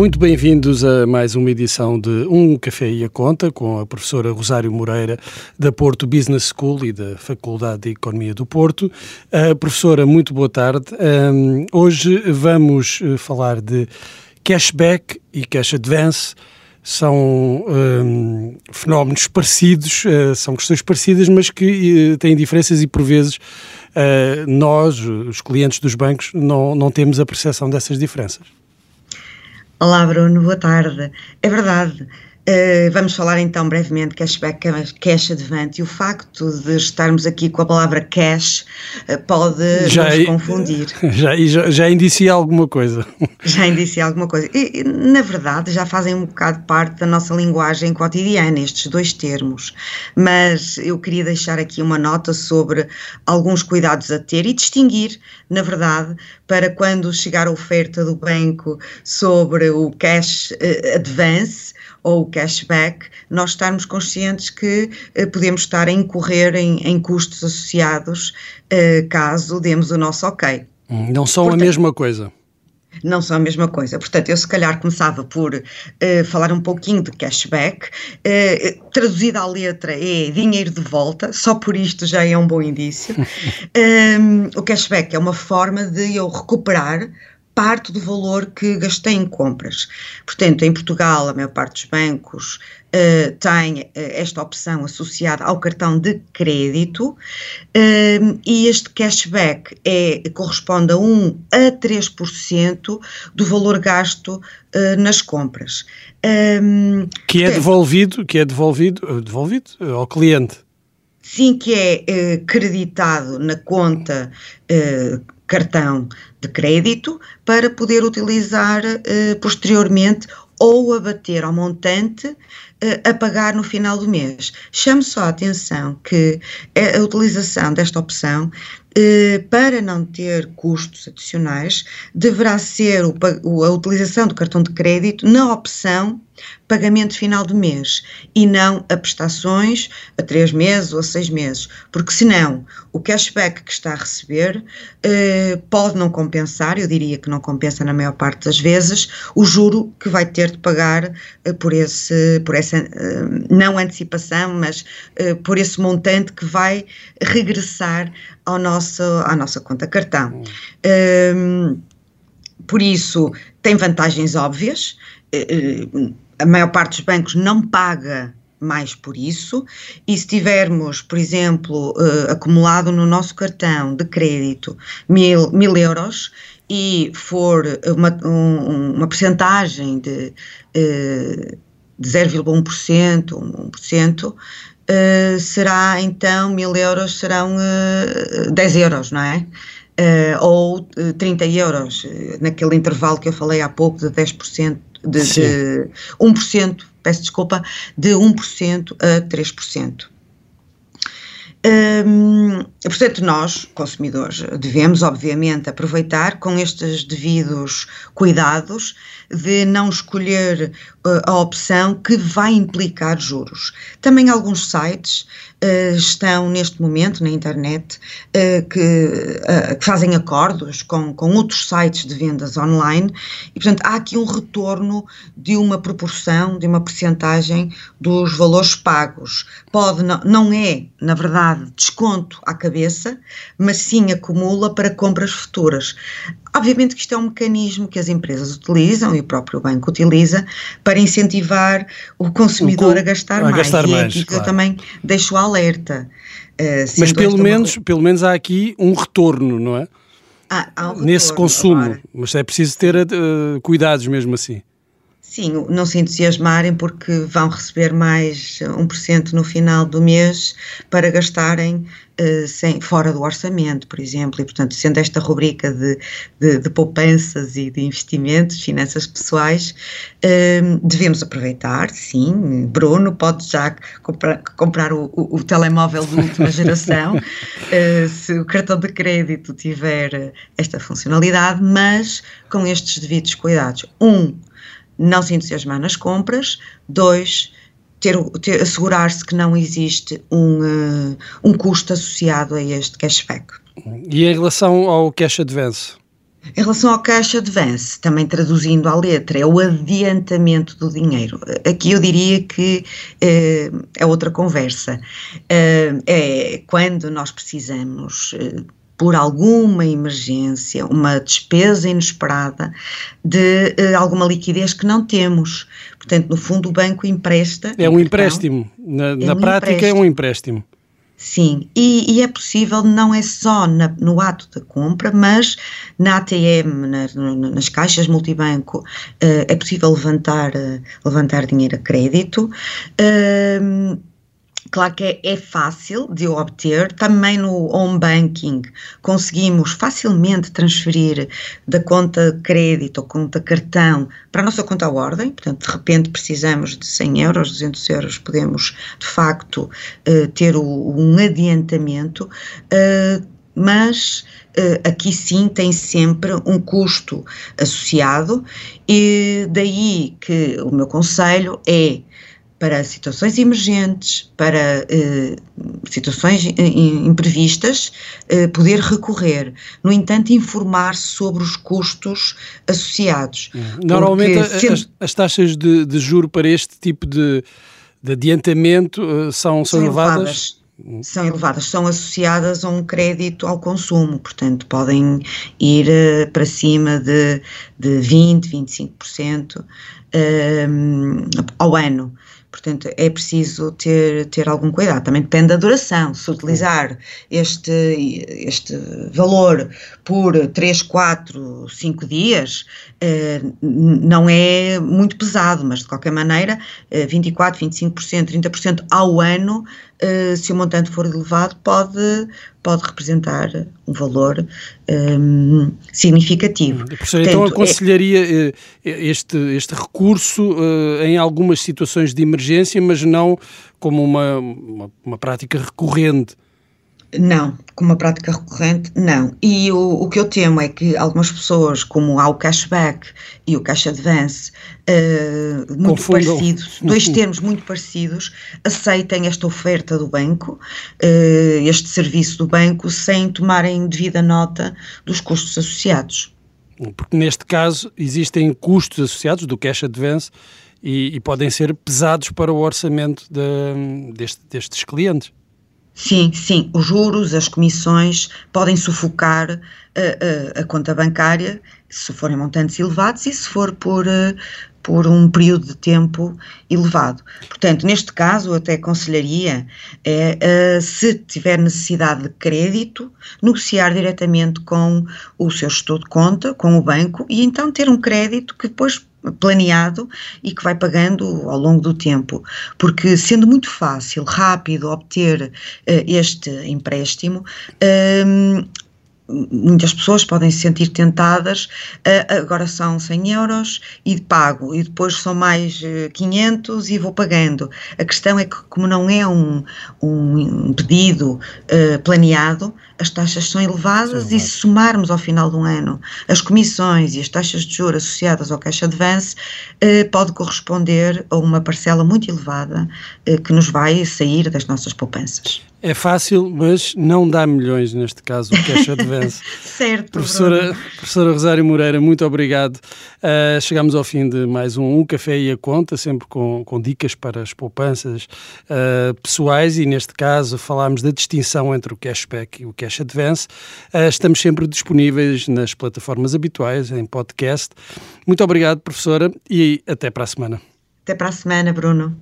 Muito bem-vindos a mais uma edição de Um Café e a Conta com a professora Rosário Moreira da Porto Business School e da Faculdade de Economia do Porto. Uh, professora, muito boa tarde. Um, hoje vamos uh, falar de cashback e cash advance. São um, fenómenos parecidos, uh, são questões parecidas, mas que têm diferenças e por vezes nós, os clientes dos bancos, não, não temos a percepção dessas diferenças. Olá, Bruno, boa tarde. É verdade. Uh, vamos falar então brevemente cashback, cash advance e o facto de estarmos aqui com a palavra cash uh, pode já nos confundir. Já, já, já indicia alguma coisa. Já indicia alguma coisa. E, na verdade, já fazem um bocado parte da nossa linguagem cotidiana estes dois termos. Mas eu queria deixar aqui uma nota sobre alguns cuidados a ter e distinguir, na verdade, para quando chegar a oferta do banco sobre o cash uh, advance ou o cashback, nós estarmos conscientes que eh, podemos estar a incorrer em, em custos associados eh, caso demos o nosso ok. Hum, não são Portanto, a mesma coisa não são a mesma coisa. Portanto, eu se calhar começava por uh, falar um pouquinho de cashback. Uh, traduzida à letra é dinheiro de volta, só por isto já é um bom indício. um, o cashback é uma forma de eu recuperar parte do valor que gastei em compras. Portanto, em Portugal, a maior parte dos bancos uh, tem uh, esta opção associada ao cartão de crédito uh, e este cashback é, corresponde a 1 a 3% do valor gasto nas compras. Um, que é devolvido, que é devolvido, devolvido ao cliente. Sim, que é creditado na conta cartão de crédito para poder utilizar eh, posteriormente ou abater ao montante eh, a pagar no final do mês. Chamo só a atenção que a utilização desta opção eh, para não ter custos adicionais, deverá ser a utilização do cartão de crédito na opção pagamento final do mês e não a prestações a três meses ou a seis meses, porque senão o cashback que está a receber eh, pode não compensar, eu diria que não compensa na maior parte das vezes, o juro que vai ter de pagar eh, por, esse, por essa, eh, não antecipação, mas eh, por esse montante que vai regressar ao nosso, à nossa conta cartão. Um, por isso, tem vantagens óbvias. Uh, a maior parte dos bancos não paga mais por isso, e se tivermos, por exemplo, uh, acumulado no nosso cartão de crédito mil, mil euros e for uma, um, uma percentagem de, uh, de 0,1%, 1%, uh, será então mil euros serão uh, 10 euros, não é? Uh, ou 30 euros, naquele intervalo que eu falei há pouco de 10%, de, de 1%, peço desculpa, de 1% a 3%. Hum, portanto, nós, consumidores, devemos, obviamente, aproveitar com estes devidos cuidados de não escolher uh, a opção que vai implicar juros. Também alguns sites uh, estão neste momento na internet uh, que, que, fazem acordos com, com outros sites de vendas online e, portanto, há aqui um retorno de uma proporção, de uma percentagem dos valores pagos. Pode, não, não é, na verdade, desconto à cabeça, mas sim acumula para compras futuras. Obviamente que isto é um mecanismo que as empresas utilizam e o próprio banco utiliza para incentivar o consumidor o a gastar a mais. Gastar e é mais, claro. eu também deixo alerta. Uh, Mas pelo menos, uma... pelo menos há aqui um retorno, não é? Ah, um retorno, Nesse consumo. Claro. Mas é preciso ter uh, cuidados mesmo assim. Sim, não se entusiasmarem porque vão receber mais 1% no final do mês para gastarem uh, sem, fora do orçamento, por exemplo. E, portanto, sendo esta rubrica de, de, de poupanças e de investimentos, finanças pessoais, uh, devemos aproveitar, sim. Bruno pode já comprar, comprar o, o, o telemóvel de última geração, uh, se o cartão de crédito tiver esta funcionalidade, mas com estes devidos cuidados. Um, não se entusiasmar nas compras. Dois, ter, ter assegurar-se que não existe um, uh, um custo associado a este cashback. E em relação ao cash advance? Em relação ao cash advance, também traduzindo à letra, é o adiantamento do dinheiro. Aqui eu diria que eh, é outra conversa. Eh, é quando nós precisamos. Eh, por alguma emergência, uma despesa inesperada de uh, alguma liquidez que não temos. Portanto, no fundo, o banco empresta. É um empréstimo. Na, é na um prática, empréstimo. é um empréstimo. Sim, e, e, é possível, não é só na, no ato da compra, mas na ATM, na, na, nas caixas multibanco, uh, é possível levantar, uh, levantar dinheiro a crédito. Uh, Claro que é, é, fácil de obter, também no home banking conseguimos facilmente transferir da conta crédito ou conta cartão para a nossa conta à ordem, portanto, de repente precisamos de 100 euros, 200 euros, podemos de facto uh, ter o, um adiantamento, uh, mas uh, aqui sim tem sempre um custo associado, e daí que o meu conselho é para situações emergentes, para eh, situações imprevistas, eh, poder recorrer. No entanto, informar sobre os custos associados. Uhum. Normalmente, sendo... as, as, taxas de, de juro para este tipo de, de adiantamento uh, são, são, elevadas? elevadas são elevadas, são associadas a um crédito ao consumo, portanto podem ir uh, para cima de, de 20, 25% uh, ao ano. Portanto, é preciso ter, ter algum cuidado. Também depende da duração. Se utilizar este, este valor por 3, 4, 5 dias, eh, não é muito pesado, mas de qualquer maneira, eh, 24, 25%, 30% ao ano, eh, se o montante for elevado, pode, pode representar um valor um, ehm, significativo. Professor, então aconselharia é, este, este recurso uh, em algumas situações de emergência, mas não como uma, uma, uma prática recorrente. Não, como uma prática recorrente, não. E o, o que eu temo é que algumas pessoas, como há o cashback e o cash advance, uh, muito Confundam. parecidos, dois termos muito parecidos, aceitem esta oferta do banco, uh, este serviço do banco, sem tomarem devida nota dos custos associados. Porque neste caso existem custos associados do cash advance e, e podem ser pesados para o orçamento de, deste, destes clientes. Sim, sim, os juros, as comissões podem sufocar a, a, a conta bancária se forem montantes elevados e se for por, eh, por um período de tempo elevado. Portanto, neste caso, até aconselharia, é, uh, se tiver necessidade de crédito, negociar diretamente com o seu gestor de conta, com o banco, e então ter um crédito que depois planeado e que vai pagando ao longo do tempo, porque sendo muito fácil, rápido obter uh, este empréstimo, uh, muitas pessoas podem se sentir tentadas, uh, agora são 100 euros e pago, e depois são mais 500 uh, e vou pagando. A questão é que, como não é um, um pedido planeado, as taxas são elevadas Sim, e se somarmos ao final do ano as comissões e as taxas de juros associadas ao cash advance, pode corresponder a uma parcela muito elevada que nos vai sair das nossas poupanças. É fácil, mas não dá milhões neste caso, o cash advance. certo. Professora, professora Rosário Moreira, muito obrigado. Uh, chegamos ao fim de mais um, um Café e a Conta, sempre com, com dicas para as poupanças uh, pessoais e neste caso falámos da distinção entre o cashback e o cash advance. Uh, estamos sempre disponíveis nas plataformas habituais, em podcast. Muito obrigado, professora, e até para a semana. Até para a semana, Bruno.